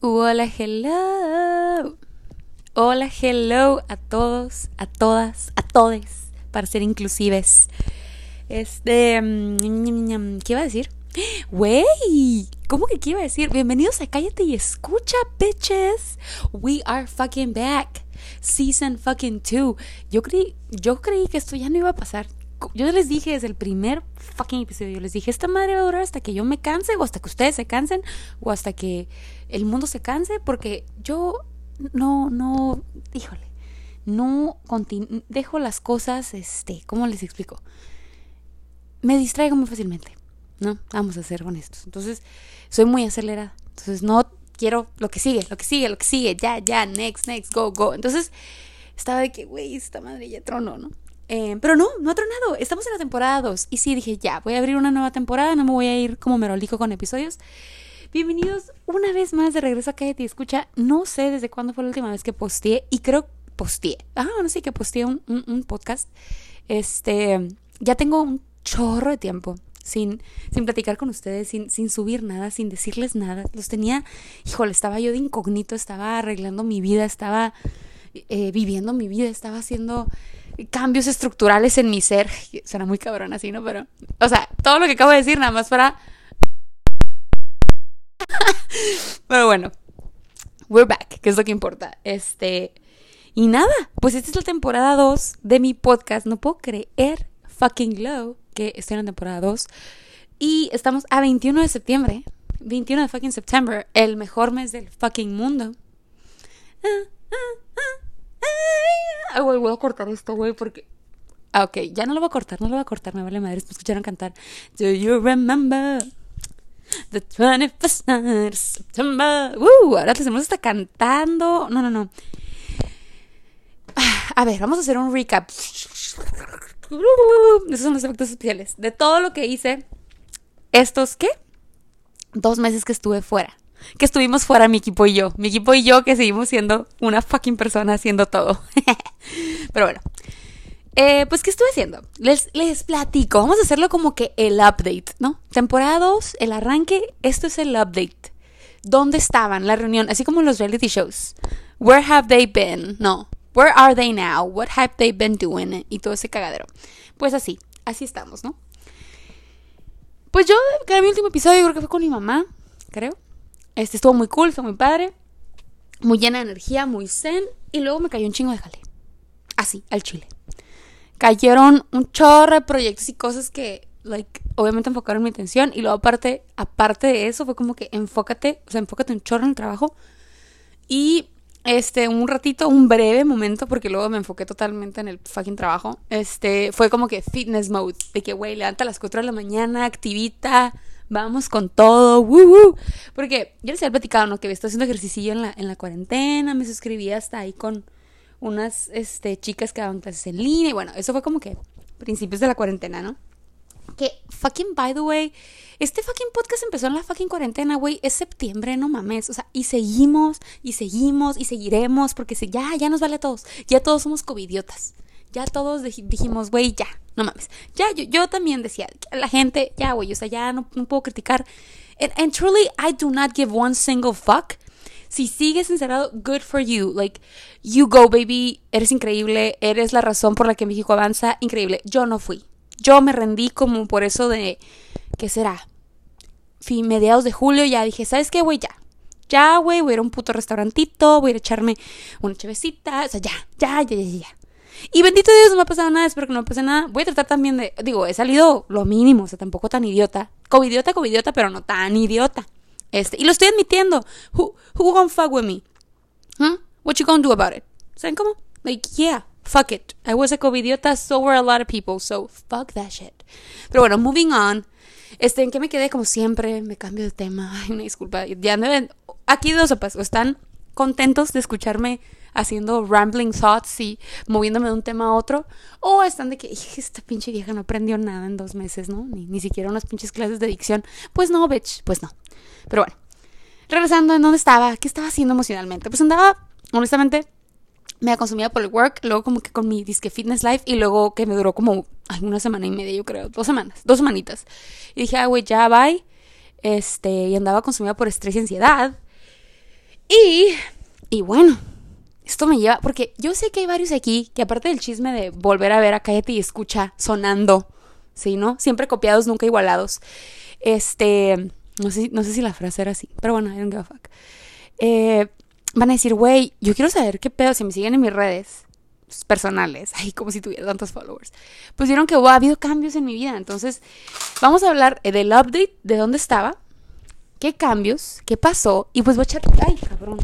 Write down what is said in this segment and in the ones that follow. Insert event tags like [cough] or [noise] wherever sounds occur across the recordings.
Hola, hello. Hola, hello a todos, a todas, a todes, para ser inclusives. Este, mm, ¿qué iba a decir? [gasps] Wey, ¿cómo que qué iba a decir? Bienvenidos a Cállate y Escucha, bitches. We are fucking back. Season fucking 2. Yo creí, yo creí que esto ya no iba a pasar. Yo les dije desde el primer fucking episodio, yo les dije, esta madre va a durar hasta que yo me canse, o hasta que ustedes se cansen, o hasta que el mundo se canse, porque yo no, no, híjole, no dejo las cosas, este, ¿cómo les explico? Me distraigo muy fácilmente, ¿no? Vamos a ser honestos. Entonces, soy muy acelerada. Entonces, no quiero lo que sigue, lo que sigue, lo que sigue, ya, ya, next, next, go, go. Entonces, estaba de que, güey, esta madre ya trono, ¿no? Eh, pero no, no ha tronado. Estamos en la temporada 2. Y sí, dije, ya, voy a abrir una nueva temporada. No me voy a ir como merolico con episodios. Bienvenidos una vez más de regreso a Cállate y Escucha. No sé desde cuándo fue la última vez que posteé. Y creo posteé. Ah, no sé que posteé un, podcast. Este, ya tengo un chorro de tiempo sin, sin platicar con ustedes, sin, sin subir nada, sin decirles nada. Los tenía, híjole, estaba yo de incógnito, estaba arreglando mi vida, estaba eh, viviendo mi vida, estaba haciendo cambios estructurales en mi ser. Será muy cabrón así, ¿no? Pero, o sea, todo lo que acabo de decir nada más para... Pero bueno, we're back, que es lo que importa. Este... Y nada, pues esta es la temporada 2 de mi podcast. No puedo creer, fucking low, que estoy en la temporada 2. Y estamos a 21 de septiembre. 21 de fucking septiembre, el mejor mes del fucking mundo. Ah, ah, ah. Ay, voy a cortar esto, güey, porque. Ah, ok, ya no lo voy a cortar, no lo voy a cortar, me vale madre. Me escucharon cantar. Do you remember the 21st of September? Uh, ahora les hemos está cantando. No, no, no. A ver, vamos a hacer un recap. Esos son los efectos especiales. De todo lo que hice estos, ¿qué? Dos meses que estuve fuera que estuvimos fuera mi equipo y yo. Mi equipo y yo que seguimos siendo una fucking persona haciendo todo. [laughs] Pero bueno. Eh, pues, ¿qué estuve haciendo? Les, les platico. Vamos a hacerlo como que el update, ¿no? Temporada 2, el arranque. Esto es el update. ¿Dónde estaban la reunión? Así como los reality shows. Where have they been? No. Where are they now? What have they been doing? Y todo ese cagadero. Pues así, así estamos, ¿no? Pues yo grabé mi último episodio, creo que fue con mi mamá, creo. Este estuvo muy cool, fue muy padre, muy llena de energía, muy zen. Y luego me cayó un chingo de jale. Así, al chile. Cayeron un chorro de proyectos y cosas que, like, obviamente enfocaron mi atención. Y luego, aparte, aparte de eso, fue como que enfócate, o sea, enfócate un chorro en el trabajo. Y este, un ratito, un breve momento, porque luego me enfoqué totalmente en el fucking trabajo. Este, fue como que fitness mode, de que, güey, levanta a las 4 de la mañana, activita, vamos con todo, woo, Porque yo les había platicado, ¿no? Que estoy haciendo ejercicio en la, en la cuarentena, me suscribí hasta ahí con unas este, chicas que daban clases en línea, y bueno, eso fue como que principios de la cuarentena, ¿no? Que fucking, by the way, este fucking podcast empezó en la fucking cuarentena, güey. Es septiembre, no mames. O sea, y seguimos, y seguimos, y seguiremos, porque ya, ya nos vale a todos. Ya todos somos covidiotas ya todos dijimos, güey, ya, no mames. Ya, yo, yo también decía, la gente, ya, güey, o sea, ya no, puedo criticar. And, truly, I do not give one single fuck. Si sigues encerrado, good for you. Like, you go, baby. Eres increíble. Eres la razón por la que México avanza. Increíble. Yo no fui. Yo me rendí como por eso de, ¿qué será? Fin, mediados de julio ya dije, ¿sabes qué, güey? Ya. Ya, güey, voy a ir a un puto restaurantito, voy a ir a echarme una chevecita. O sea, ya, ya, ya, ya, ya. Y bendito Dios, no me ha pasado nada, espero que no me pase nada. Voy a tratar también de, digo, he salido lo mínimo, o sea, tampoco tan idiota. Covidiota, covidiota, pero no tan idiota. Este, y lo estoy admitiendo. Who, who gonna fuck with me? Huh? What you gonna do about it? ¿Saben cómo? Like, yeah, fuck it. I was a covidiota, so were a lot of people, so fuck that shit. Pero bueno, moving on. Este, ¿en qué me quedé? Como siempre, me cambio de tema. [laughs] Ay, una disculpa. Ya ven. Aquí dos sopas. están contentos de escucharme haciendo rambling thoughts y moviéndome de un tema a otro, o están de que esta pinche vieja no aprendió nada en dos meses, ¿no? Ni, ni siquiera unas pinches clases de dicción. Pues no, bitch, pues no. Pero bueno, regresando en dónde estaba, ¿qué estaba haciendo emocionalmente? Pues andaba, honestamente, me consumida por el work, luego como que con mi disque fitness life y luego que me duró como ay, una semana y media, yo creo, dos semanas, dos semanitas. Y dije, ah, güey, ya bye. Este, y andaba consumida por estrés y ansiedad. Y, y bueno, esto me lleva, porque yo sé que hay varios aquí que aparte del chisme de volver a ver a Cállate y Escucha sonando, ¿sí, no? Siempre copiados, nunca igualados. Este, no sé, no sé si la frase era así, pero bueno, I don't give a fuck. Eh, van a decir, güey, yo quiero saber qué pedo, si me siguen en mis redes personales, [laughs] ay, como si tuviera tantos followers, pues vieron que ha habido cambios en mi vida. Entonces, vamos a hablar del update, de dónde estaba, qué cambios, qué pasó, y pues voy a echar, ay, cabrón,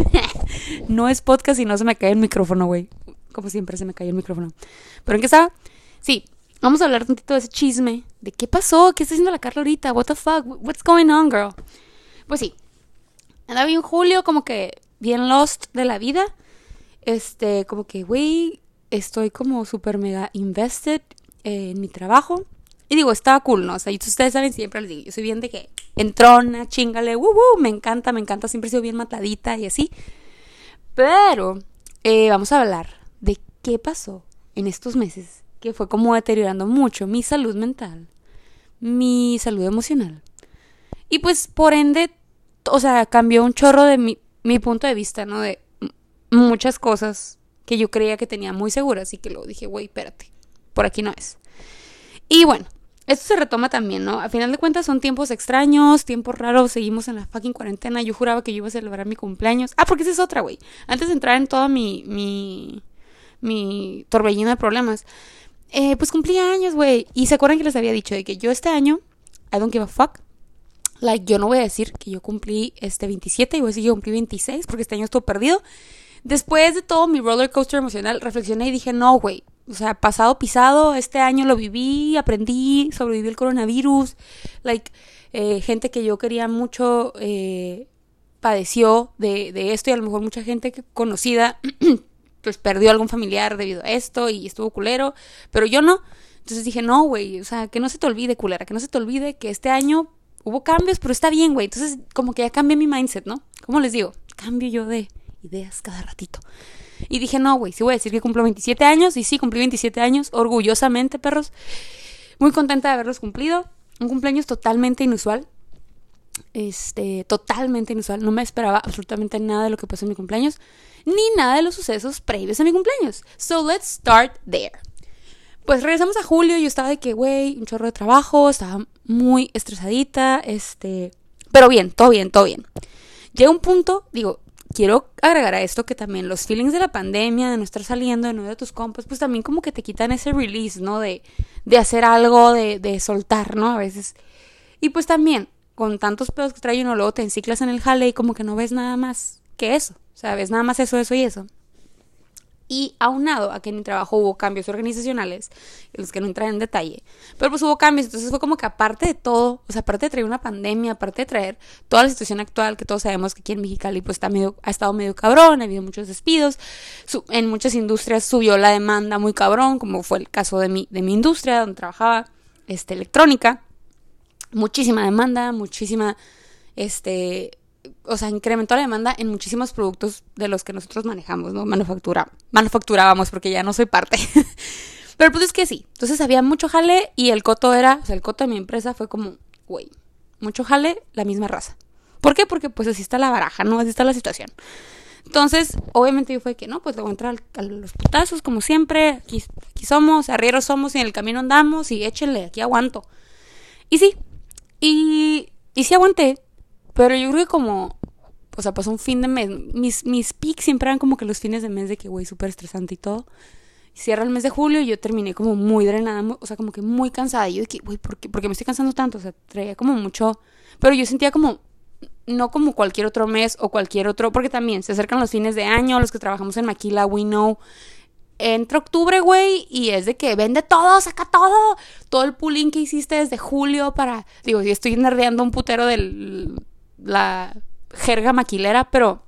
[laughs] no es podcast y no se me cae el micrófono, güey. Como siempre se me cae el micrófono. ¿Pero en qué estaba? Sí, vamos a hablar tantito de ese chisme. ¿De qué pasó? ¿Qué está haciendo la Carla ahorita? What the fuck? What's going on, girl? Pues sí. Andaba bien Julio como que bien lost de la vida. Este, como que, güey, estoy como súper mega invested en mi trabajo. Y digo, estaba cool, ¿no? O sea, ustedes saben, siempre les digo, yo soy bien de que entrona, chingale, uh, uh, me encanta, me encanta, siempre he sido bien matadita y así. Pero eh, vamos a hablar de qué pasó en estos meses, que fue como deteriorando mucho mi salud mental, mi salud emocional. Y pues, por ende, o sea, cambió un chorro de mi, mi punto de vista, ¿no? De muchas cosas que yo creía que tenía muy seguras y que luego dije, güey, espérate, por aquí no es. Y bueno, esto se retoma también, ¿no? A final de cuentas son tiempos extraños, tiempos raros, seguimos en la fucking cuarentena. Yo juraba que yo iba a celebrar mi cumpleaños. Ah, porque esa es otra, güey. Antes de entrar en toda mi, mi, mi torbellino de problemas, eh, pues cumplí años, güey. Y se acuerdan que les había dicho de que yo este año, I don't give a fuck. Like, yo no voy a decir que yo cumplí este 27 y voy a decir que yo cumplí 26 porque este año estuvo perdido. Después de todo mi roller coaster emocional, reflexioné y dije, no, güey, o sea, pasado pisado, este año lo viví, aprendí, sobreviví el coronavirus, like, eh, gente que yo quería mucho eh, padeció de, de, esto y a lo mejor mucha gente conocida [clears throat] pues perdió algún familiar debido a esto y estuvo culero, pero yo no. Entonces dije, no, güey, o sea, que no se te olvide, culera, que no se te olvide que este año hubo cambios, pero está bien, güey. Entonces, como que ya cambié mi mindset, ¿no? ¿Cómo les digo? Cambio yo de ideas cada ratito. Y dije, no, güey, sí voy a decir que cumplo 27 años. Y sí, cumplí 27 años, orgullosamente, perros. Muy contenta de haberlos cumplido. Un cumpleaños totalmente inusual. Este, totalmente inusual. No me esperaba absolutamente nada de lo que pasó en mi cumpleaños. Ni nada de los sucesos previos a mi cumpleaños. So let's start there. Pues regresamos a julio. Yo estaba de que, güey, un chorro de trabajo. Estaba muy estresadita. Este, pero bien, todo bien, todo bien. Llega un punto, digo, quiero agregar a esto que también los feelings de la pandemia, de no estar saliendo, de no ver a tus compas, pues también como que te quitan ese release, ¿no? De, de hacer algo, de, de soltar, ¿no? A veces. Y pues también, con tantos pedos que trae uno, luego te enciclas en el jale y como que no ves nada más que eso. O sea, ves nada más eso, eso y eso. Y aunado a que en mi trabajo hubo cambios organizacionales, en los que no entran en detalle, pero pues hubo cambios, entonces fue como que aparte de todo, o sea, aparte de traer una pandemia, aparte de traer toda la situación actual, que todos sabemos que aquí en Mexicali pues está medio, ha estado medio cabrón, ha habido muchos despidos, en muchas industrias subió la demanda muy cabrón, como fue el caso de mi, de mi industria, donde trabajaba este, electrónica, muchísima demanda, muchísima, este, o sea, incrementó la demanda en muchísimos productos de los que nosotros manejamos, ¿no? Manufactura, manufacturábamos porque ya no soy parte. [laughs] Pero el punto es que sí. Entonces había mucho jale y el coto era, o sea, el coto de mi empresa fue como, güey, mucho jale, la misma raza. ¿Por qué? Porque pues así está la baraja, ¿no? Así está la situación. Entonces, obviamente yo fue que, no, pues le voy a entrar a los putazos como siempre, aquí, somos, arrieros somos y en el camino andamos y échenle, aquí aguanto. Y sí, y, y sí aguanté, pero yo creo que como, o sea, pasó un fin de mes. Mis, mis peaks siempre eran como que los fines de mes de que, güey, súper estresante y todo. Cierra el mes de julio y yo terminé como muy drenada, o sea, como que muy cansada. Y yo dije, güey, ¿por qué? ¿por qué me estoy cansando tanto? O sea, traía como mucho. Pero yo sentía como, no como cualquier otro mes o cualquier otro, porque también se acercan los fines de año, los que trabajamos en Maquila, we know. Entra octubre, güey, y es de que vende todo, saca todo. Todo el pooling que hiciste desde julio para. Digo, si estoy nerdeando un putero del la jerga maquilera, pero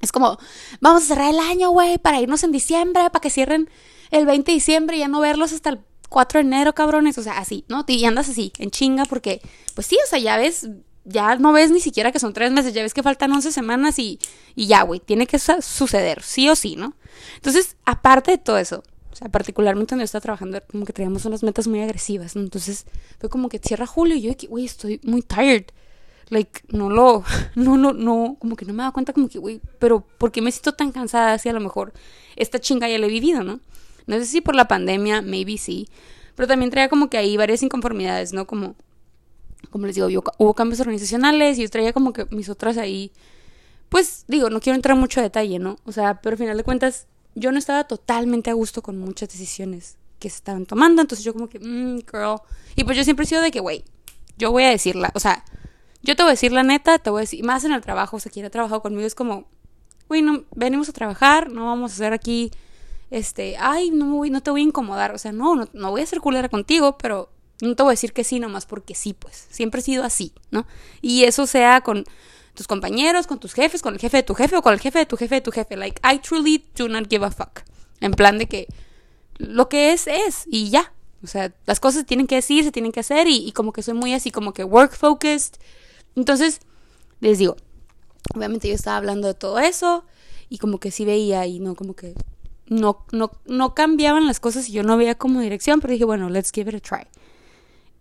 es como, vamos a cerrar el año, güey, para irnos en diciembre, para que cierren el 20 de diciembre y ya no verlos hasta el 4 de enero, cabrones, o sea, así, ¿no? Y andas así, en chinga, porque, pues sí, o sea, ya ves, ya no ves ni siquiera que son tres meses, ya ves que faltan 11 semanas y, y ya, güey, tiene que suceder, sí o sí, ¿no? Entonces, aparte de todo eso, o sea, particularmente donde yo estaba trabajando, como que traíamos unas metas muy agresivas, ¿no? Entonces, fue como que cierra julio y yo, güey, estoy muy tired like, no lo, [laughs] no, no, no, como que no me daba cuenta como que, güey, pero ¿por qué me siento tan cansada si a lo mejor esta chinga ya la he vivido, ¿no? No sé si por la pandemia, maybe sí, pero también traía como que ahí varias inconformidades, ¿no? Como, como les digo, hubo, cambios organizacionales y yo traía como que mis otras ahí, pues digo, no quiero entrar en mucho detalle, ¿no? O sea, pero al final de cuentas, yo no estaba totalmente a gusto con muchas decisiones que se estaban tomando, entonces yo como que, mmm, girl, y pues yo siempre he sido de que, güey, yo voy a decirla, o sea, yo te voy a decir la neta, te voy a decir, más en el trabajo, o sea, quien ha trabajado conmigo es como, güey, no, venimos a trabajar, no vamos a hacer aquí, este, ay, no, voy, no te voy a incomodar, o sea, no, no, voy a ser culera contigo, pero no te voy a decir que sí nomás porque sí, pues, siempre he sido así, ¿no? Y eso sea con tus compañeros, con tus jefes, con el jefe de tu jefe o con el jefe de tu jefe de tu jefe, like, I truly do not give a fuck, en plan de que lo que es es y ya, o sea, las cosas se tienen que decir, se tienen que hacer y como que soy muy así, como que work focused, entonces, les digo, obviamente yo estaba hablando de todo eso y como que sí veía y no, como que no, no, no cambiaban las cosas y yo no veía como dirección, pero dije, bueno, let's give it a try.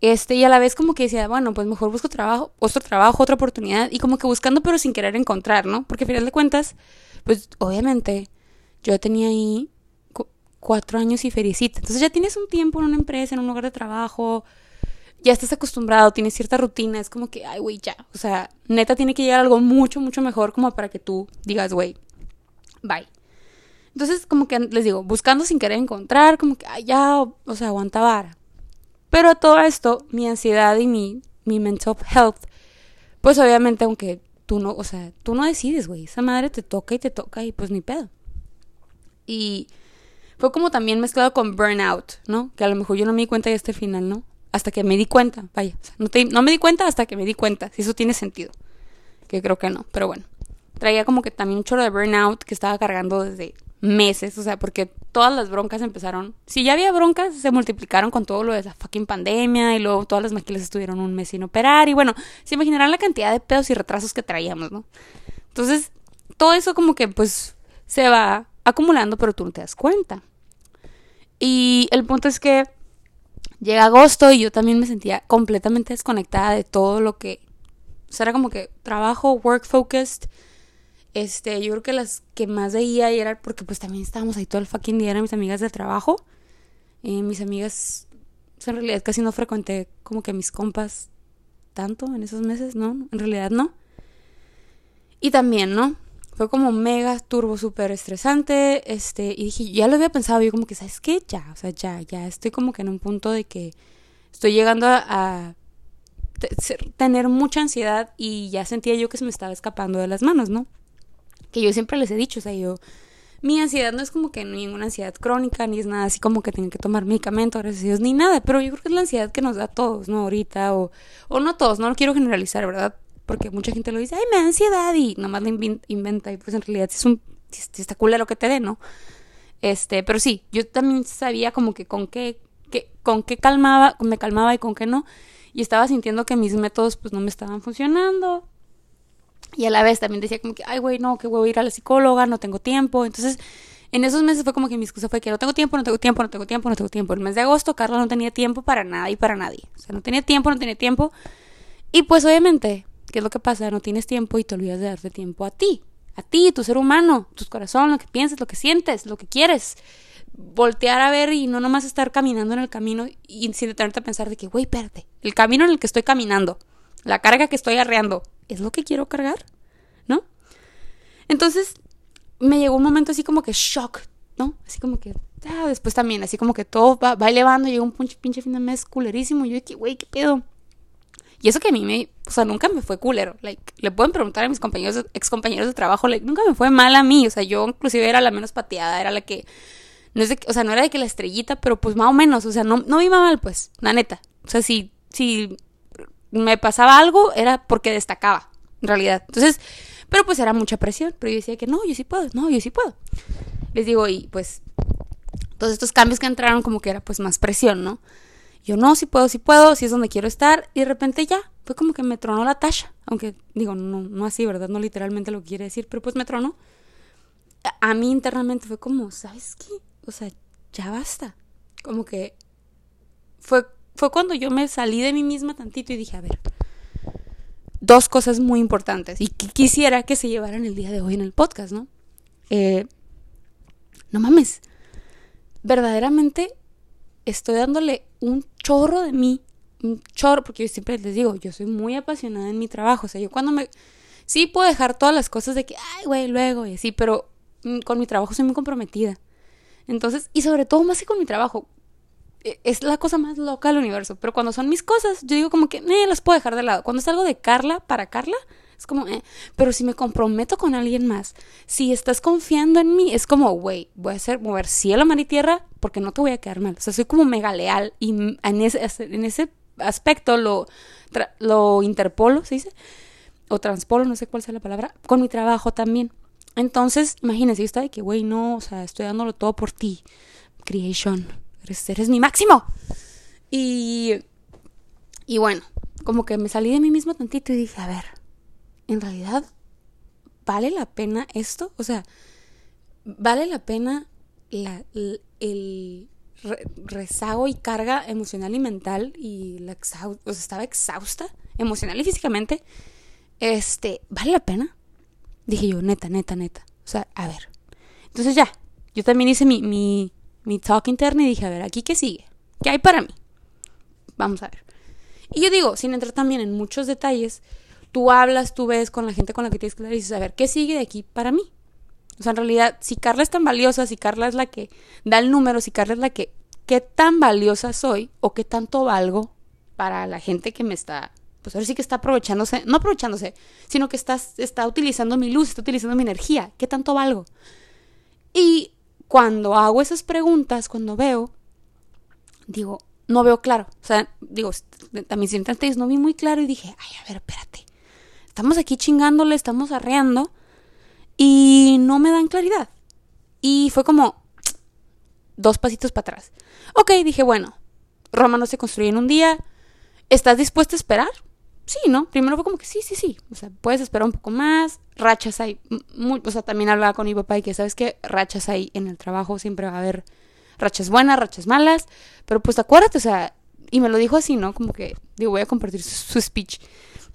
Este, y a la vez como que decía, bueno, pues mejor busco trabajo, otro trabajo, otra oportunidad, y como que buscando pero sin querer encontrar, ¿no? Porque al final de cuentas, pues obviamente yo tenía ahí cuatro años y felicita. Entonces ya tienes un tiempo en una empresa, en un lugar de trabajo, ya estás acostumbrado, tienes cierta rutina, es como que, ay, güey, ya. O sea, neta tiene que llegar algo mucho, mucho mejor como para que tú digas, güey, bye. Entonces, como que les digo, buscando sin querer encontrar, como que, ay, ya, o, sea, aguanta vara. Pero todo esto, mi ansiedad y mi, mi mental health, pues obviamente, aunque tú no, o sea, tú no decides, güey, esa madre te toca y te toca y pues ni pedo. Y fue como también mezclado con burnout, ¿no? Que a lo mejor yo no me di cuenta de este final, ¿no? Hasta que me di cuenta, vaya, no, no me di cuenta hasta que me di cuenta, si eso tiene sentido, que creo que no, pero bueno, traía como que también un chorro de burnout que estaba cargando desde meses, o sea, porque todas las broncas empezaron, si ya había broncas, se multiplicaron con todo lo de la fucking pandemia y luego todas las maquilas estuvieron un mes sin operar y bueno, se imaginarán la cantidad de pedos y retrasos que traíamos, ¿no? Entonces, todo eso como que pues se va acumulando, pero tú no te das cuenta. Y el punto es que Llega agosto y yo también me sentía completamente desconectada de todo lo que... O sea, era como que trabajo, work focused. Este, yo creo que las que más veía era porque pues también estábamos ahí todo el fucking día, eran mis amigas del trabajo. Eh, mis amigas, en realidad casi no frecuenté como que mis compas tanto en esos meses, ¿no? En realidad no. Y también, ¿no? Fue como mega turbo súper estresante, este, y dije, ya lo había pensado, yo como que, ¿sabes qué? Ya, o sea, ya, ya estoy como que en un punto de que estoy llegando a, tener mucha ansiedad y ya sentía yo que se me estaba escapando de las manos, ¿no? Que yo siempre les he dicho, o sea, yo, mi ansiedad no es como que ninguna ansiedad crónica, ni es nada así como que tengo que tomar medicamento, gracias a Dios, ni nada, pero yo creo que es la ansiedad que nos da a todos, ¿no? Ahorita, o, o no todos, no lo quiero generalizar, ¿verdad? Porque mucha gente lo dice, ay, me da ansiedad y nomás lo inventa y pues en realidad es un, está lo que te dé, ¿no? Este, pero sí, yo también sabía como que con qué, con qué calmaba, me calmaba y con qué no, y estaba sintiendo que mis métodos pues no me estaban funcionando, y a la vez también decía como que, ay, güey, no, que voy a ir a la psicóloga, no tengo tiempo, entonces... En esos meses fue como que mi excusa fue que no tengo tiempo, no tengo tiempo, no tengo tiempo, no tengo tiempo. El mes de agosto Carla no tenía tiempo para nada y para nadie. O sea, no tenía tiempo, no tenía tiempo. Y pues obviamente ¿Qué es lo que pasa? No tienes tiempo y te olvidas de darte tiempo a ti, a ti, tu ser humano, tu corazón, lo que piensas, lo que sientes, lo que quieres. Voltear a ver y no nomás estar caminando en el camino y sin detenerte a pensar de que, güey, espérate, el camino en el que estoy caminando, la carga que estoy arreando, ¿es lo que quiero cargar? ¿No? Entonces, me llegó un momento así como que shock, ¿no? Así como que, ah, después también, así como que todo va, va elevando, llegó un pinche, pinche fin de mes culerísimo, y yo güey, ¿qué pedo? Y eso que a mí me, o sea, nunca me fue culero. Like, le pueden preguntar a mis compañeros, ex compañeros de trabajo, like, nunca me fue mal a mí. O sea, yo inclusive era la menos pateada, era la que, no es de, o sea, no era de que la estrellita, pero pues más o menos, o sea, no, no me iba mal, pues, la neta. O sea, si, si me pasaba algo, era porque destacaba, en realidad. Entonces, pero pues era mucha presión. Pero yo decía que no, yo sí puedo, no, yo sí puedo. Les digo, y pues, todos estos cambios que entraron como que era pues más presión, ¿no? Yo no, si puedo, si puedo, si es donde quiero estar. Y de repente ya, fue como que me tronó la tasha. Aunque digo, no, no así, ¿verdad? No literalmente lo que quiere decir, pero pues me tronó. A, mí internamente fue como, ¿sabes qué? O sea, ya basta. Como que fue, fue cuando yo me salí de mí misma tantito y dije, a ver, dos cosas muy importantes y que quisiera que se llevaran el día de hoy en el podcast, ¿no? Eh, no mames, verdaderamente estoy dándole un chorro de mí, un chorro, porque yo siempre les digo, yo soy muy apasionada en mi trabajo, o sea, yo cuando me... Sí puedo dejar todas las cosas de que, ay, güey, luego y así, pero mm, con mi trabajo soy muy comprometida. Entonces, y sobre todo más que con mi trabajo, e, es la cosa más loca del universo. Pero cuando son mis cosas, yo digo como que, eh, las puedo dejar de lado. Cuando es algo de Carla para Carla, es como, eh. Pero si me comprometo con alguien más, si estás confiando en mí, es como, güey, voy a hacer mover cielo, mar y tierra porque no te voy a quedar mal. O sea, soy como mega leal y en ese, en ese aspecto lo, lo interpolo, ¿se dice? O transpolo, no sé cuál sea la palabra, con mi trabajo también. Entonces, imagínense, yo estaba de que, güey, no, o sea, estoy dándolo todo por ti. Creation eres, mi máximo. Y, y bueno, como que me salí de mí mismo tantito y dije, a ver, en realidad, ¿vale la pena esto? O sea, ¿vale la pena el, rezago y carga emocional y mental y la sea, estaba exhausta emocional y físicamente? Este, ¿vale la pena? Dije yo, neta, neta, neta. O sea, a ver. Entonces ya, yo también hice mi, mi, mi talk interno y dije, a ver, ¿aquí qué sigue? ¿Qué hay para mí? Vamos a ver. Y yo digo, sin entrar también en muchos detalles, tú hablas, tú ves con la gente con la que tienes que hablar y dices, a ver, ¿qué sigue de aquí para mí? O sea, en realidad, si Carla es tan valiosa, si Carla es la que da el número, si Carla es la que, ¿qué tan valiosa soy o qué tanto valgo para la gente que me está, pues ahora sí que está aprovechándose, no aprovechándose, sino que está, está utilizando mi luz, está utilizando mi energía, ¿qué tanto valgo? Y cuando hago esas preguntas, cuando veo, digo, no veo claro. O sea, digo, también si no vi muy claro y dije, ay, a ver, espérate. Estamos aquí chingándole, estamos arreando y no me dan claridad. Y fue como [tsk] dos pasitos para atrás. Ok, dije, bueno, Roma no se construye en un día. ¿Estás dispuesto a esperar? sí, ¿no? Primero fue como que sí, sí, sí. O sea, puedes esperar un poco más. Rachas hay. o sea, también hablaba con mi papá y que, ¿sabes qué? Rachas hay en el trabajo. Siempre va a haber rachas buenas, rachas malas. Pero pues acuérdate, o sea, y me lo dijo así, ¿no? Como que, digo, voy a compartir su, speech.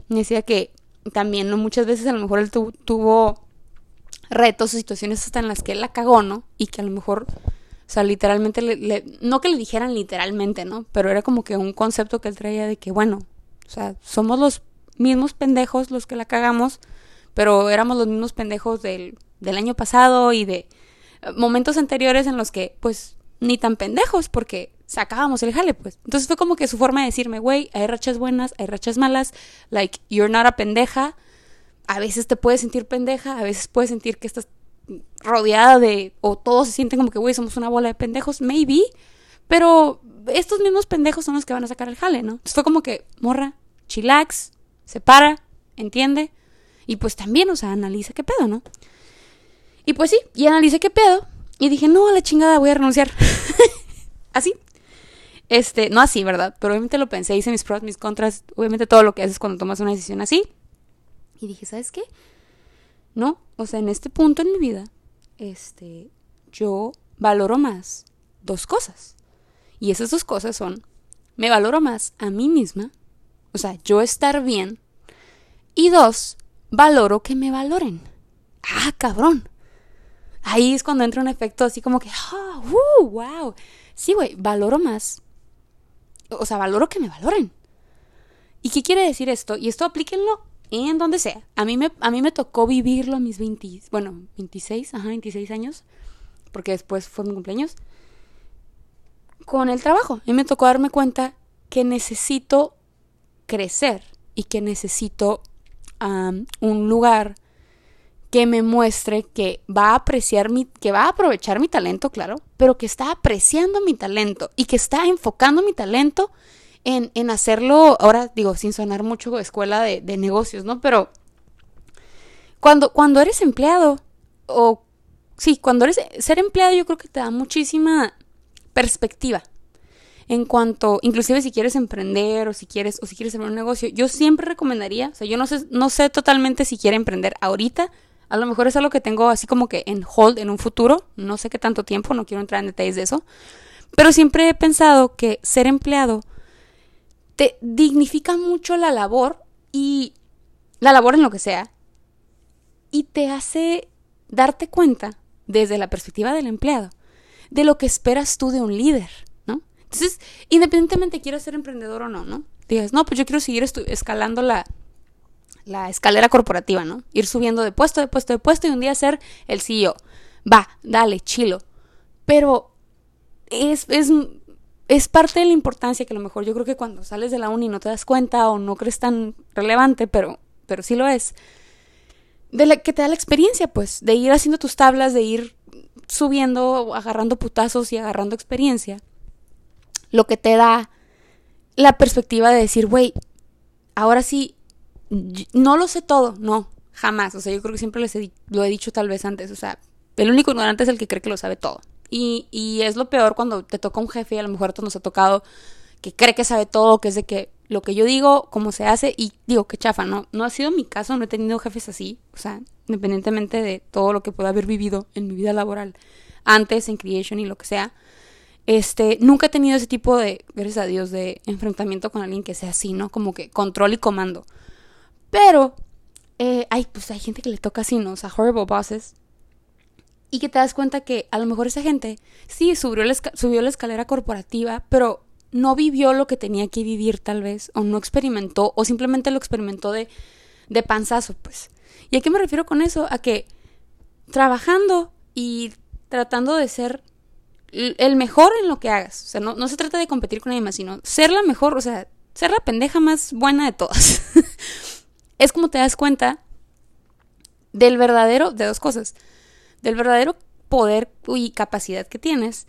Me decía que también, ¿no? Muchas veces a lo mejor él tuvo retos o situaciones hasta en las que él la cagó, ¿no? Y que a lo mejor. O sea, literalmente, le, no que le dijeran literalmente, ¿no? Pero era como que un concepto que él traía de que, bueno, o sea, somos los mismos pendejos los que la cagamos, pero éramos los mismos pendejos del, del año pasado y de eh, momentos anteriores en los que, pues, ni tan pendejos porque sacábamos el jale, pues. Entonces fue como que su forma de decirme, güey, hay rachas buenas, hay rachas malas, like, you're not a pendeja. A veces te puedes sentir pendeja, a veces puedes sentir que estás rodeada de, o todos se sienten como que, güey, somos una bola de pendejos, maybe, pero estos mismos pendejos son los que van a sacar el jale, ¿no? Entonces fue como que, morra, chillax, se para, entiende, y pues también, o sea, analiza qué pedo, ¿no? Y pues sí, y analicé qué pedo, y dije, no, a la chingada, voy a renunciar. [laughs] así. Este, no así, ¿verdad? Pero obviamente lo pensé, hice mis pros, mis contras, obviamente todo lo que haces cuando tomas una decisión así. Y dije, ¿sabes qué? No, o sea, en este punto en mi vida, este, yo valoro más dos cosas. Y esas dos cosas son, me valoro más a mí misma o sea, yo estar bien. Y dos, valoro que me valoren. Ah, cabrón. Ahí es cuando entra un efecto así como que, ah, uh, wow. Sí, güey, valoro más. O sea, valoro que me valoren. ¿Y qué quiere decir esto? Y esto aplíquenlo en donde sea. A mí me, a mí me tocó vivirlo a mis 20, bueno, 26, ajá, 26 años, porque después fue mi cumpleaños, con el trabajo. A mí me tocó darme cuenta que necesito crecer y que necesito un lugar que me muestre que va a apreciar mi, que va a aprovechar mi talento, claro, pero que está apreciando mi talento y que está enfocando mi talento en, en hacerlo, ahora digo, sin sonar mucho escuela de, de negocios, ¿no? Pero cuando, cuando eres empleado, o sí, cuando eres, ser empleado yo creo que te da muchísima perspectiva en cuanto, inclusive si quieres emprender o si quieres, o si quieres hacer un negocio, yo siempre recomendaría, o sea, yo no sé, no sé totalmente si quiere emprender ahorita, a lo mejor es algo que tengo así como que en hold en un futuro, no sé qué tanto tiempo, no quiero entrar en detalles de eso, pero siempre he pensado que ser empleado te dignifica mucho la labor y la labor en lo que sea, y te hace darte cuenta, desde la perspectiva del empleado, de lo que esperas tú de un líder, ¿no? Entonces, independientemente quieras ser emprendedor o no, ¿no? Digas, no, pues yo quiero seguir escalando la, la escalera corporativa, ¿no? Ir subiendo de puesto, de puesto, de puesto y un día ser el CEO. Va, dale, chilo. Pero es, es, es parte de la importancia que a lo mejor yo creo que cuando sales de la uni no te das cuenta o no crees tan relevante, pero, pero sí lo es. De la que te da la experiencia, pues, de ir haciendo tus tablas, de ir subiendo, agarrando putazos y agarrando experiencia. Lo que te da la perspectiva de decir, güey, ahora sí no lo sé todo, no, jamás. O sea, yo creo que siempre les lo he dicho tal vez antes. O sea, el único ignorante es el que cree que lo sabe todo. Y, y es lo peor cuando te toca un jefe y a lo mejor nos ha tocado que cree que sabe todo, que es de que lo que yo digo, cómo se hace, y digo que chafa, ¿no? No ha sido mi caso, no he tenido jefes así, o sea, independientemente de todo lo que pueda haber vivido en mi vida laboral antes, en Creation y lo que sea. Este, nunca he tenido ese tipo de, gracias a Dios, de enfrentamiento con alguien que sea así, ¿no? Como que control y comando. Pero eh, hay, pues hay gente que le toca así, ¿no? O sea, horrible bosses. Y que te das cuenta que a lo mejor esa gente sí subió la, subió la escalera corporativa, pero no vivió lo que tenía que vivir tal vez, o no experimentó, o simplemente lo experimentó de, de panzazo, pues. ¿Y a qué me refiero con eso? A que trabajando y tratando de ser el mejor en lo que hagas. O sea, no, no se trata de competir con nadie más, sino ser la mejor, o sea, ser la pendeja más buena de todas. [laughs] es como te das cuenta del verdadero, de dos cosas, del verdadero poder y capacidad que tienes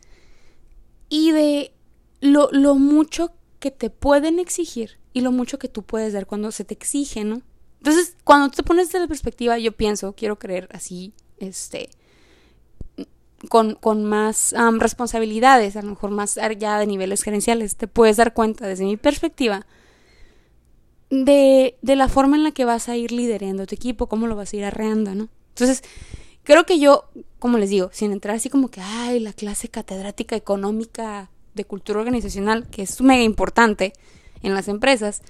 y de lo, lo mucho que te pueden exigir y lo mucho que tú puedes dar cuando se te exige, ¿no? Entonces, cuando te pones de la perspectiva, yo pienso, quiero creer así, este, con, con más responsabilidades, a lo mejor más allá de niveles gerenciales, te puedes dar cuenta desde mi perspectiva de, de la forma en la que vas a ir liderando tu equipo, cómo lo vas a ir arreando, ¿no? Entonces, creo que yo, como les digo, sin entrar así como que, ay, la clase catedrática económica de cultura organizacional, que es mega importante en las empresas,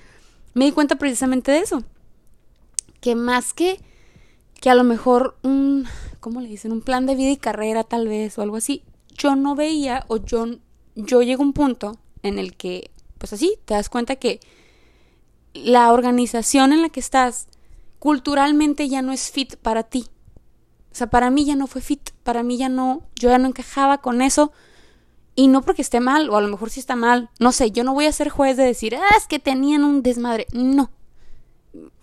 me di cuenta precisamente de eso. Que más que, que a lo mejor un, ¿cómo le dicen? Un plan de vida y carrera tal vez o algo así, yo no veía o yo, yo llego a un punto en el que, pues así, te das cuenta que la organización en la que estás culturalmente ya no es fit para ti. O sea, para mí ya no fue fit, para mí ya no, yo ya no encajaba con eso. Y no porque esté mal, o a lo mejor sí está mal, no sé, yo no voy a ser juez de decir, ah, es que tenían un desmadre. No.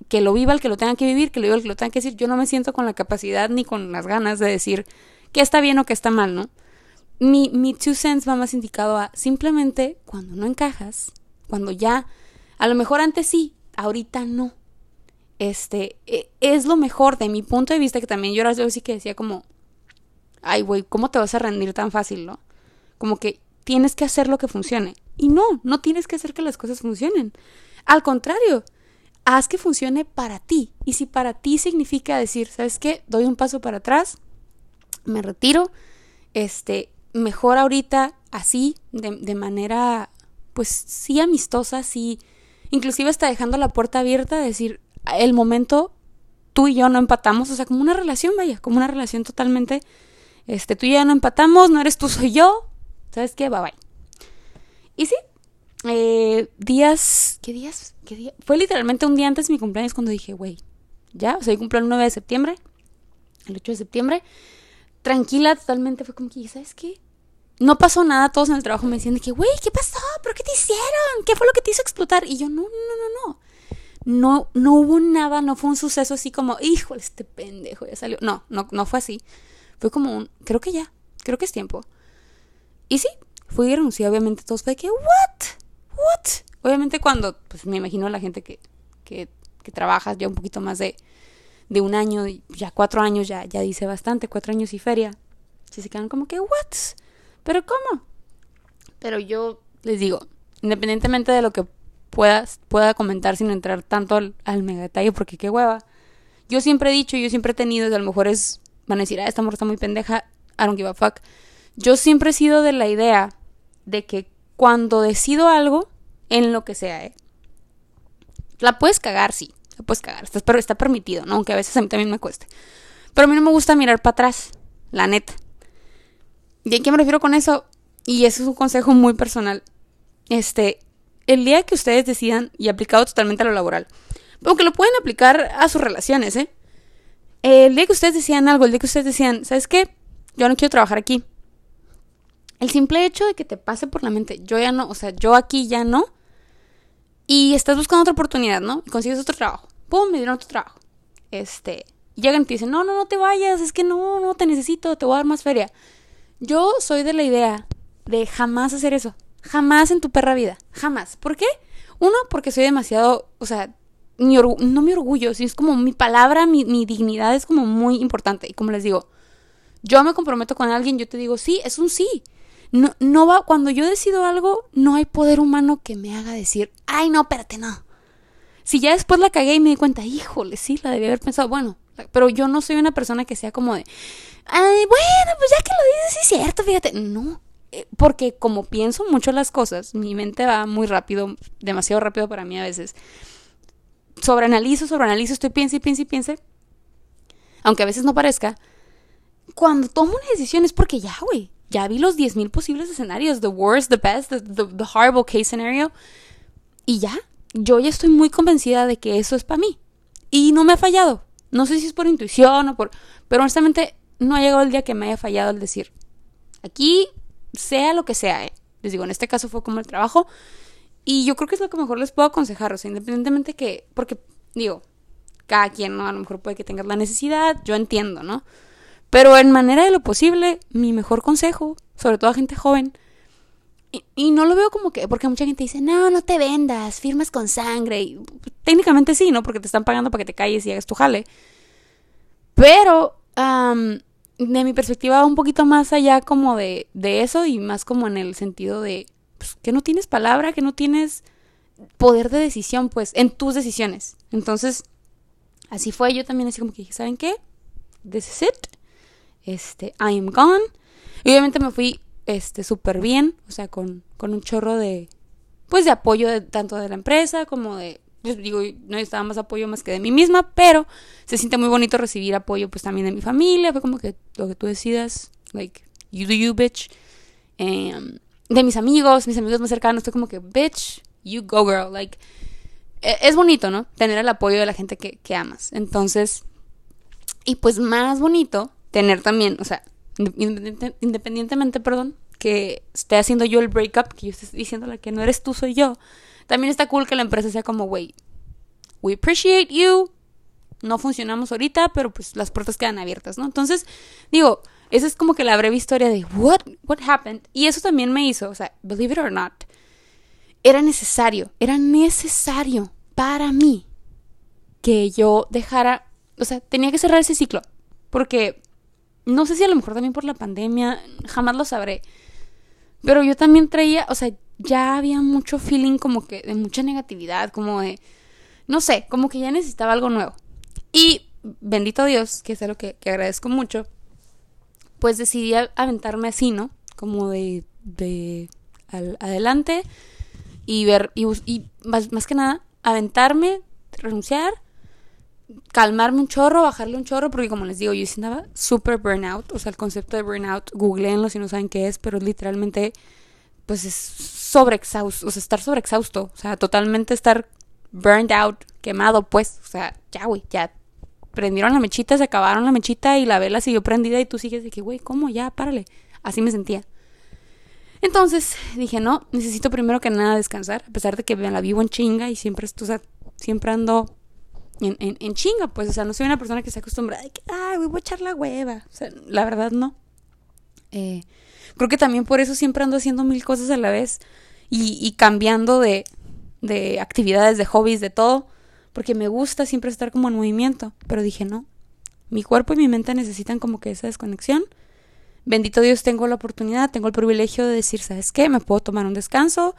Que lo viva el que lo tenga que vivir, que lo viva el que lo tenga que decir. Yo no me siento con la capacidad ni con las ganas de decir que está bien o que está mal, ¿no? Mi, mi two cents va más indicado a simplemente cuando no encajas, cuando ya a lo mejor antes sí, ahorita no. Este, e, es lo mejor de mi punto de vista, que también yo ahora sí que decía como, ay, güey, ¿cómo te vas a rendir tan fácil, no? Como que tienes que hacer lo que funcione. Y no, no tienes que hacer que las cosas funcionen. Al contrario, haz que funcione para ti. Y si para ti significa decir, ¿sabes qué? Doy un paso para atrás, me retiro, este, mejor ahorita así, de, de manera, pues sí amistosa, sí inclusive está dejando la puerta abierta a decir, el momento tú y yo no empatamos, o sea, como una relación, vaya, como una relación totalmente, este, tú y yo no empatamos, no eres tú, soy yo, ¿sabes qué? Bye bye. Y sí, eh, días, ¿qué días? ¿Qué día? Fue literalmente un día antes de mi cumpleaños cuando dije, güey, ya, o sea, yo cumplo el 9 de septiembre, el 8 de septiembre, tranquila totalmente, fue como que, ¿sabes qué? No pasó nada, todos en el trabajo me decían de que, güey, ¿qué pasó? ¿Pero qué te hicieron? ¿Qué fue lo que te hizo explotar? Y yo, no, no, no, no. No, no hubo nada, no fue un suceso así como, híjole, este pendejo ya salió. No, no, no fue así. Fue como un, creo que ya, creo que es tiempo. Y sí, fui y renuncié, obviamente todos fue de que, what? What? Obviamente cuando, pues me imagino la gente que, que, que trabaja ya un poquito más de, de un año, ya cuatro años, ya, ya dice bastante, cuatro años y feria. Si se quedan como que, what? ¿Pero cómo? Pero yo les digo, independientemente de lo que puedas, pueda comentar sin entrar tanto al, mega detalle, porque qué hueva. Yo siempre he dicho, yo siempre he tenido, a lo mejor es, van a decir, ah, esta mujer está muy pendeja, I don't give a fuck. Yo siempre he sido de la idea de que cuando decido algo, en lo que sea, ¿eh? La puedes cagar, sí. te puedes cagar, está, pero está permitido, ¿no? Aunque a veces a mí también me cueste. Pero a mí no me gusta mirar para atrás, la neta. ¿Y a qué me refiero con eso? Y eso es un consejo muy personal. Este, el día que ustedes decidan, y aplicado totalmente a lo laboral, aunque lo pueden aplicar a sus relaciones, ¿eh? El día que ustedes decían algo, el día que ustedes decían, ¿sabes qué? Yo no quiero trabajar aquí. El simple hecho de que te pase por la mente, yo ya no, o sea, yo aquí ya no, y estás buscando otra oportunidad, ¿no? Y consigues otro trabajo. ¡Pum! Me dieron otro trabajo. Este, llegan y te dicen, no, no, no te vayas, es que no, no te necesito, te voy a dar más feria. Yo soy de la idea de jamás hacer eso. Jamás en tu perra vida. Jamás. ¿Por qué? Uno, porque soy demasiado, o sea, no mi orgullo, sino es como mi palabra, mi, mi, dignidad es como muy importante. Y como les digo, yo me comprometo con alguien, yo te digo, sí, es un sí. No, no va, cuando yo decido algo, no hay poder humano que me haga decir, ay, no, espérate, no. Si ya después la cagué y me di cuenta, híjole, sí, la debí haber pensado, bueno, pero yo no soy una persona que sea como de, ay, bueno, pues ya que lo dices, sí es cierto, fíjate. No, eh, porque como pienso mucho las cosas, mi mente va muy rápido, demasiado rápido para mí a veces. Sobreanalizo, sobreanalizo, estoy piense y piense y piense. Aunque a veces no parezca. Cuando tomo una decisión es porque ya, güey, ya vi los 10.000 posibles escenarios, the worst, the best, the, the horrible case scenario. Y ya, yo ya estoy muy convencida de que eso es para mí. Y no me ha fallado. No sé si es por intuición o por... Pero honestamente no ha llegado el día que me haya fallado el decir, aquí sea lo que sea, ¿eh? les digo, en este caso fue como el trabajo. Y yo creo que es lo que mejor les puedo aconsejar, o sea, independientemente que, porque digo, cada quien, ¿no? A lo mejor puede que tengas la necesidad, yo entiendo, ¿no? Pero en manera de lo posible, mi mejor consejo, sobre todo a gente joven, y, no lo veo como que, porque mucha gente dice, no, no te vendas, firmas con sangre. Y, técnicamente sí, ¿no? Porque te están pagando para que te calles y hagas tu jale. Pero de mi perspectiva un poquito más allá como de, de eso y más como en el sentido de pues, que no tienes palabra, que no tienes poder de decisión, pues, en tus decisiones. Entonces, así fue, yo también así como que dije, ¿saben qué? This is it. Este, I am gone. Y obviamente me fui, este, súper bien, o sea, con, con un chorro de, pues, de apoyo de, tanto de la empresa como de yo digo, no necesitaba más apoyo más que de mí misma, pero se siente muy bonito recibir apoyo pues también de mi familia, fue como que lo que tú decidas, like, you do you, bitch. Em, de mis amigos, mis amigos más cercanos, estoy como que, bitch, you go girl, like, e, es bonito, ¿no? Tener el apoyo de la gente que, que amas. Entonces, y pues más bonito tener también, o sea, independientemente, perdón, que esté haciendo yo el breakup, que yo esté diciéndole que no eres tú, soy yo también está cool que la empresa sea como, wey, we appreciate you, no funcionamos ahorita, pero pues las puertas quedan abiertas, ¿no? Entonces, digo, esa es como que la breve historia de what, what happened. Y eso también me hizo, o sea, believe it or not, era necesario, era necesario para mí que yo dejara, o sea, tenía que cerrar ese ciclo, porque no sé si a lo mejor también por la pandemia, jamás lo sabré, pero yo también traía, o sea, ya había mucho feeling como que de mucha negatividad, como de, no sé, como que ya necesitaba algo nuevo. Y bendito Dios, que es algo que, que agradezco mucho, pues decidí aventarme así, ¿no? Como de, de adelante y ver, y, más que nada, aventarme, renunciar, calmarme un chorro, bajarle un chorro, porque como les digo, yo estaba súper burnout, o sea, el concepto de burnout, googleenlo si no saben qué es, pero literalmente pues es sobreexhausto, o sea, estar sobreexhausto, o sea, totalmente estar burned out, quemado, pues, o sea, ya, güey, ya prendieron la mechita, se acabaron la mechita y la vela siguió prendida y tú sigues de que, güey, ¿cómo? Ya, párale. Así me sentía. Entonces dije, no, necesito primero que nada descansar, a pesar de que me la vivo en chinga y siempre, o sea, siempre ando en, en, chinga, pues, o sea, no soy una persona que se acostumbra ay, voy a echar la hueva. La verdad no. Eh, Creo que también por eso siempre ando haciendo mil cosas a la vez y, cambiando de, de actividades, de hobbies, de todo, porque me gusta siempre estar como en movimiento. Pero dije, no, mi cuerpo y mi mente necesitan como que esa desconexión. Bendito Dios, tengo la oportunidad, tengo el privilegio de decir, ¿sabes qué? Me puedo tomar un descanso.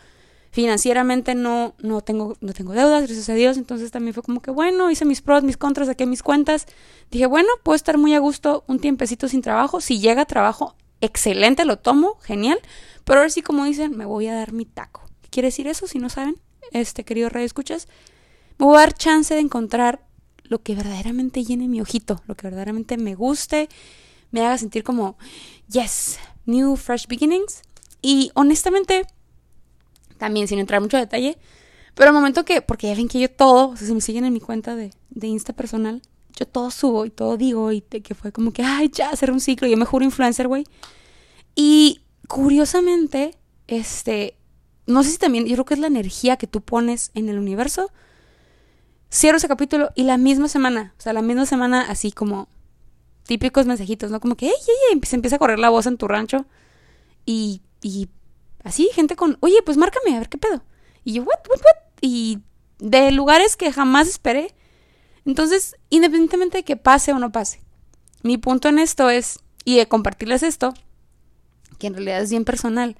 Financieramente no, no, tengo, no tengo deudas, gracias a Dios. Entonces también fue como que, bueno, hice mis pros, mis contras, saqué mis cuentas. Dije, bueno, puedo estar muy a gusto un tiempecito sin trabajo. Si llega trabajo, excelente, lo tomo, genial. Pero ahora sí, como dicen, me voy a dar mi taco. ¿Qué quiere decir eso? Si no saben, este querido Radio Escuchas, me voy a dar chance de encontrar lo que verdaderamente llene mi ojito, lo que verdaderamente me guste, me haga sentir como, yes, new, fresh beginnings. Y honestamente, también sin entrar mucho detalle, pero al momento que, porque ya ven que yo todo, o sea, si me siguen en mi cuenta de, de Insta personal, yo todo subo y todo digo y que fue como que, ay, ya, hacer un ciclo, yo me juro influencer, güey. Y curiosamente, este, no sé si también, yo creo que es la energía que tú pones en el universo. Cierro ese capítulo y la misma semana, o sea, la misma semana así como típicos mensajitos, ¿no? Como que, ey, ey, ey, se empieza a correr la voz en tu rancho y así, gente con, oye, pues márcame, a ver qué pedo. Y yo, what, what, what? Y de lugares que jamás esperé. Entonces, independientemente de que pase o no pase, mi punto en esto es, y de compartirles esto, que en realidad es bien personal,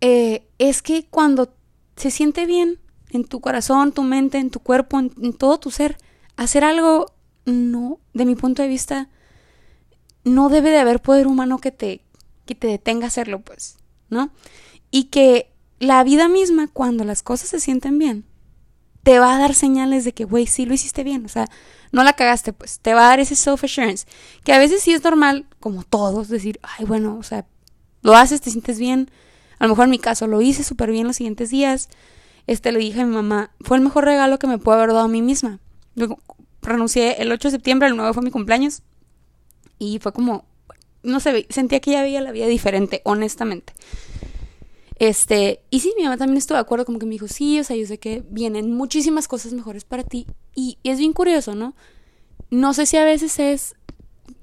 eh, es que cuando se siente bien en tu corazón, tu mente, en tu cuerpo, en, en todo tu ser, hacer algo, no, de mi punto de vista, no debe de haber poder humano que te, que te detenga a hacerlo, pues, ¿no? Y que la vida misma, cuando las cosas se sienten bien, te va a dar señales de que, güey, sí lo hiciste bien, o sea, no la cagaste, pues, te va a dar ese self-assurance, que a veces sí es normal, como todos, decir, ay, bueno, o sea, lo haces, te sientes bien, a lo mejor en mi caso lo hice súper bien los siguientes días, este, le dije a mi mamá, fue el mejor regalo que me puedo haber dado a mí misma. Yo renuncié el 8 de septiembre, el 9 fue mi cumpleaños, y fue como, no sé, sentía que ya veía la vida diferente, honestamente. Este, y sí, mi mamá también estuvo de acuerdo, como que me dijo, sí, o sea, yo sé que vienen muchísimas cosas mejores para ti. Y, es bien curioso, ¿no? No sé si a veces es,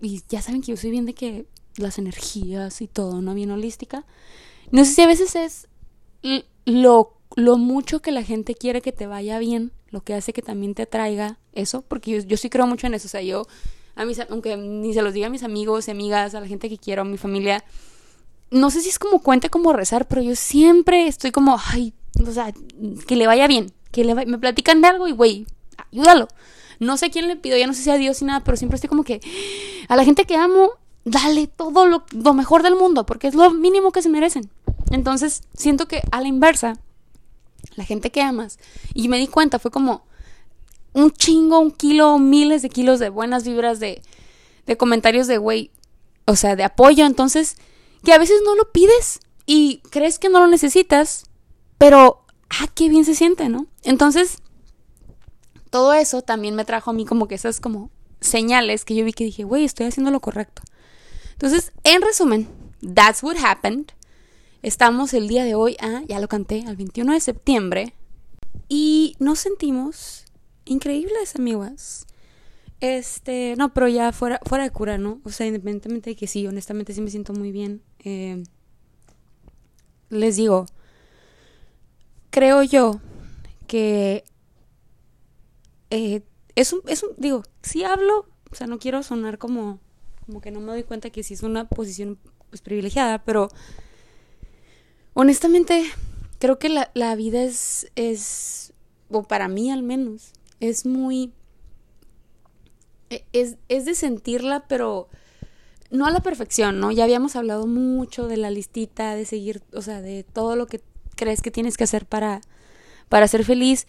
y ya saben que yo soy bien de que las energías y todo, ¿no? Bien holística. No sé si a veces es lo, lo mucho que la gente quiere que te vaya bien, lo que hace que también te atraiga eso, porque yo, yo sí creo mucho en eso, o sea, yo, a mis, aunque ni se los diga a mis amigos y amigas, a la gente que quiero, a mi familia, no sé si es como cuenta como rezar, pero yo siempre estoy como, ay, o sea, que le vaya bien, que le me platican de algo y güey, ayúdalo. No sé quién le pido, ya no sé si a Dios ni nada, pero siempre estoy como que a la gente que amo, dale todo lo, lo mejor del mundo, porque es lo mínimo que se merecen. Entonces, siento que a la inversa, la gente que amas, y me di cuenta, fue como un chingo, un kilo, miles de kilos de buenas vibras, de, de comentarios de güey, o sea, de apoyo. Entonces, que a veces no lo pides y crees que no lo necesitas, pero, ah, qué bien se siente, ¿no? Entonces, todo eso también me trajo a mí como que esas como señales que yo vi que dije, güey, estoy haciendo lo correcto. Entonces, en resumen, that's what happened. Estamos el día de hoy, ah, ya lo canté, al 21 de septiembre. Y nos sentimos increíbles, amigas. Este, no, pero ya fuera, fuera de cura, ¿no? O sea, independientemente de que sí, honestamente sí me siento muy bien. Eh, les digo, creo yo que eh, es, un, es un, digo, si hablo, o sea, no quiero sonar como, como que no me doy cuenta que sí es una posición pues, privilegiada, pero honestamente creo que la, la vida es, es, o para mí al menos, es muy e, es, es de sentirla, pero no a la perfección, ¿no? Ya habíamos hablado mucho de la listita, de seguir, o sea, de todo lo que crees que tienes que hacer para, para ser feliz.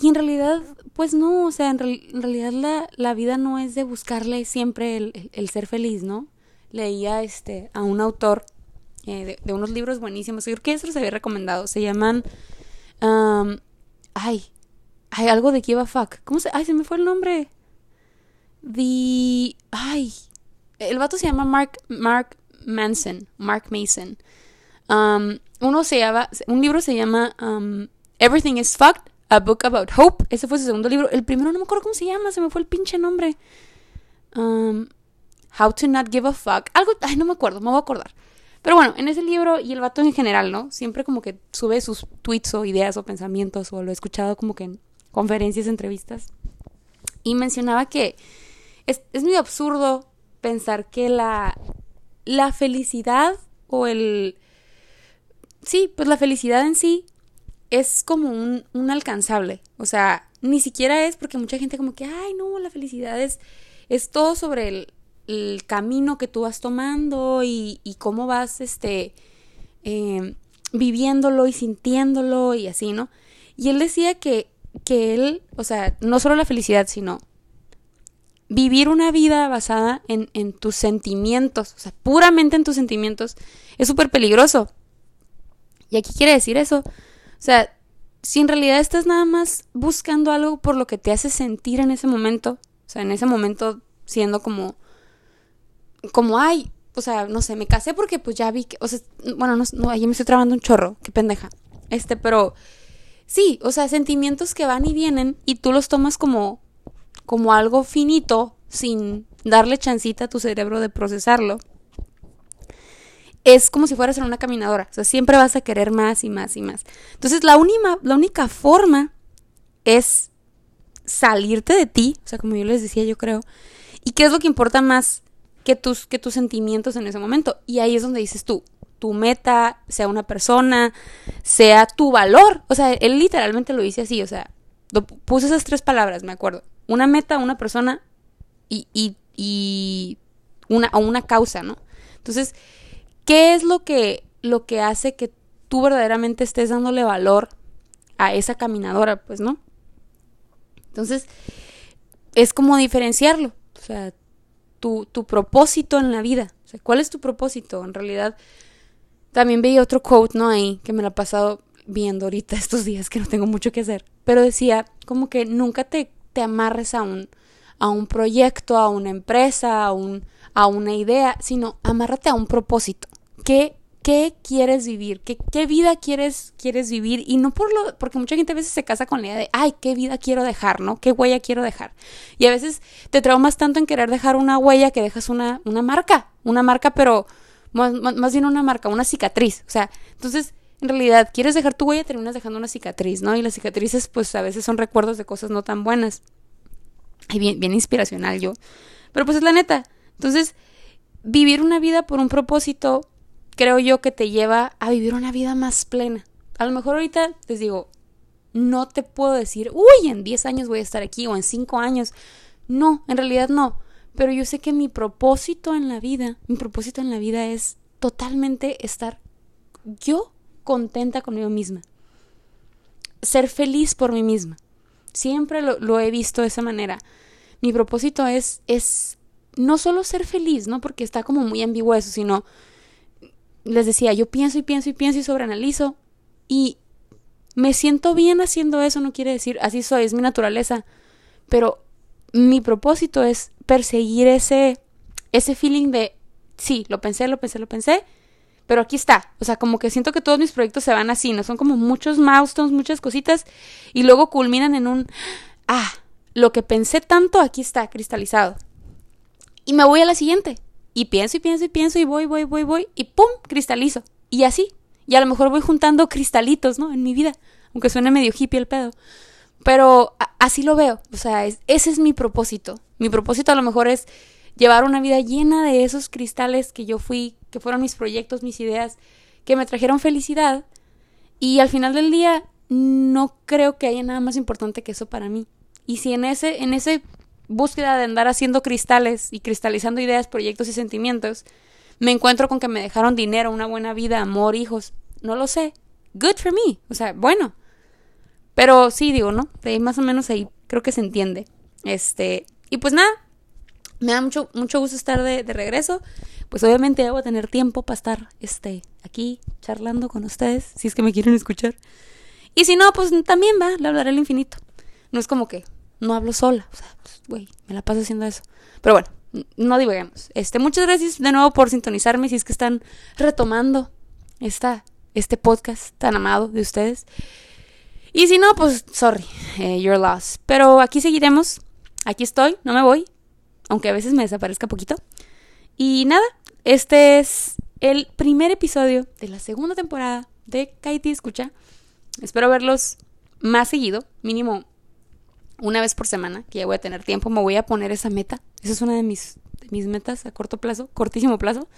Y en realidad, pues no, o sea, en, realidad la, la, vida no es de buscarle siempre el, el, ser feliz, ¿no? Leía este, a un autor eh, de, unos libros buenísimos, creo que se había recomendado, se llaman... ay, hay algo de Give a Fuck. ¿Cómo se...? Ay, se me fue el nombre. The. Ay. El vato se llama Mark, Mark Manson. Mark Mason. Um, uno se llama. Un libro se llama um, Everything is Fucked. A Book About Hope. Ese fue su segundo libro. El primero no me acuerdo cómo se llama. Se me fue el pinche nombre. Um, How to Not Give a Fuck. Algo. Ay, no me acuerdo. Me voy a acordar. Pero bueno, en ese libro y el vato en general, ¿no? Siempre como que sube sus tweets o ideas o pensamientos o lo he escuchado como que conferencias, entrevistas. Y mencionaba que es, es muy absurdo pensar que la, la felicidad o el... Sí, pues la felicidad en sí es como un, un, alcanzable. O sea, ni siquiera es porque mucha gente como que, ay, no, la felicidad es, es todo sobre el, el camino que tú vas tomando y, y cómo vas, este, eh, viviéndolo y sintiéndolo y así, ¿no? Y él decía que, que él, o sea, no solo la felicidad, sino vivir una vida basada en, en tus sentimientos, o sea, puramente en tus sentimientos, es súper peligroso. Y aquí quiere decir eso. O sea, si en realidad estás nada más buscando algo por lo que te hace sentir en ese momento, o sea, en ese momento siendo como, como, ay, o sea, no sé, me casé porque pues ya vi que, o sea, bueno, no, no ahí me estoy trabando un chorro, qué pendeja. Este, pero sí, o sea, sentimientos que van y vienen y tú los tomas como, como algo finito sin darle chancita a tu cerebro de procesarlo. Es como si fueras en una caminadora, o sea, siempre vas a querer más y más y más. Entonces, la, la única forma es salirte de ti, o sea, como yo les decía, yo creo. ¿Y qué es lo que importa más que tus, que tus sentimientos en ese momento? Y ahí es donde dices tú, tu meta, sea una persona, sea tu valor. O sea, él literalmente lo dice así, o sea, puse esas tres palabras, me acuerdo. Una meta, una persona y, y, y una, o una causa, ¿no? Entonces, ¿qué es lo que, lo que hace que tú verdaderamente estés dándole valor a esa caminadora? Pues, ¿no? Entonces, es como diferenciarlo. O sea, tu, tu propósito en la vida. O sea, ¿cuál es tu propósito? En realidad, también veía otro quote, ¿no? Ahí, que me lo ha pasado viendo ahorita [laughs] estos días que no tengo mucho que hacer. Pero decía, como que nunca te, te amarres a un, a un proyecto, a una empresa, a, un, a una idea, sino amárrate a un propósito. ¿Qué qué quieres vivir, qué, qué vida quieres, quieres vivir y no por lo, porque mucha gente a veces se casa con la idea de, ay, qué vida quiero dejar, ¿no? ¿Qué huella quiero dejar? Y a veces te traumas tanto en querer dejar una huella que dejas una, una marca, una marca, pero más, más bien una marca, una cicatriz, o sea, entonces en realidad quieres dejar tu huella, terminas dejando una cicatriz, ¿no? Y las cicatrices pues a veces son recuerdos de cosas no tan buenas. Y bien, bien inspiracional yo. Pero pues es la neta. Entonces, vivir una vida por un propósito creo yo que te lleva a vivir una vida más plena. A lo mejor ahorita les digo, no te puedo decir, uy, en 10 años voy a estar aquí o en 5 años. No, en realidad no. Pero yo sé que mi propósito en la vida, mi propósito en la vida es totalmente estar yo contenta conmigo misma. Ser feliz por mí misma. Siempre lo, he visto de esa manera. Mi propósito es, es no solo ser feliz, ¿no? Porque está como muy ambiguo eso, sino les decía, yo pienso y pienso y pienso y sobreanalizo y me siento bien haciendo eso, no quiere decir así soy, es mi naturaleza, pero mi propósito es perseguir ese ese feeling de sí, lo pensé, lo pensé, lo pensé, pero aquí está. O sea, como que siento que todos mis proyectos se van así, ¿no? Son como muchos milestones, muchas cositas y luego culminan en un ah, lo que pensé tanto aquí está cristalizado. Y me voy a la siguiente. Y pienso y pienso y pienso y voy, voy, voy, voy y ¡pum! cristalizo. Y así. Y a lo mejor voy juntando cristalitos, ¿no? En mi vida. Aunque suene medio hippie el pedo. Pero así lo veo. O sea, ese es mi propósito. Mi propósito a lo mejor es llevar una vida llena de esos cristales que yo fui, que fueron mis proyectos, mis ideas, que me trajeron felicidad. Y al final del día, no creo que haya nada más importante que eso para mí. Y si en ese, en ese búsqueda de andar haciendo cristales y cristalizando ideas, proyectos y sentimientos, me encuentro con que me dejaron dinero, una buena vida, amor, hijos. No lo sé. Good for me. O sea, bueno. Pero sí, digo, ¿no? De más o menos ahí creo que se entiende. Este. Y pues nada. Me da mucho, mucho gusto estar de, de regreso. Pues obviamente debo tener tiempo para estar este, aquí charlando con ustedes, si es que me quieren escuchar. Y si no, pues también va, le hablaré al infinito. No es como que no hablo sola. O sea, pues, güey, me la paso haciendo eso. Pero bueno, no divagamos. Este, muchas gracias de nuevo por sintonizarme si es que están retomando esta, este podcast tan amado de ustedes. Y si no, pues sorry, eh, you're lost. Pero aquí seguiremos. Aquí estoy, no me voy. Aunque a veces me desaparezca poquito. Y nada, este es el primer episodio de la segunda temporada de Kaiti Escucha. Espero verlos más seguido, mínimo una vez por semana, que ya voy a tener tiempo, me voy a poner esa meta. Esa es una de mis, de mis metas a corto plazo, cortísimo plazo.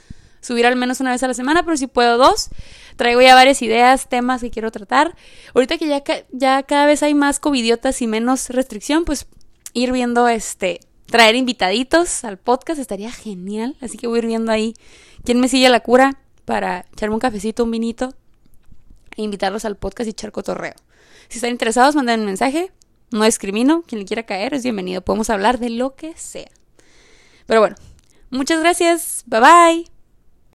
Subir al menos una vez a la semana, pero si puedo dos. Traigo ya varias ideas, temas que quiero tratar. Ahorita que ya, cada vez hay más covidiotas y menos restricción, pues ir viendo este, traer invitaditos al podcast estaría genial. Así que voy a ir viendo ahí quién me sigue la cura para echarme un cafecito, un vinito e invitarlos al podcast y echar cotorreo. Si están interesados, manden un mensaje No discrimino, quien le quiera caer es bienvenido. Podemos hablar de lo que sea. Pero bueno, muchas gracias. Bye bye.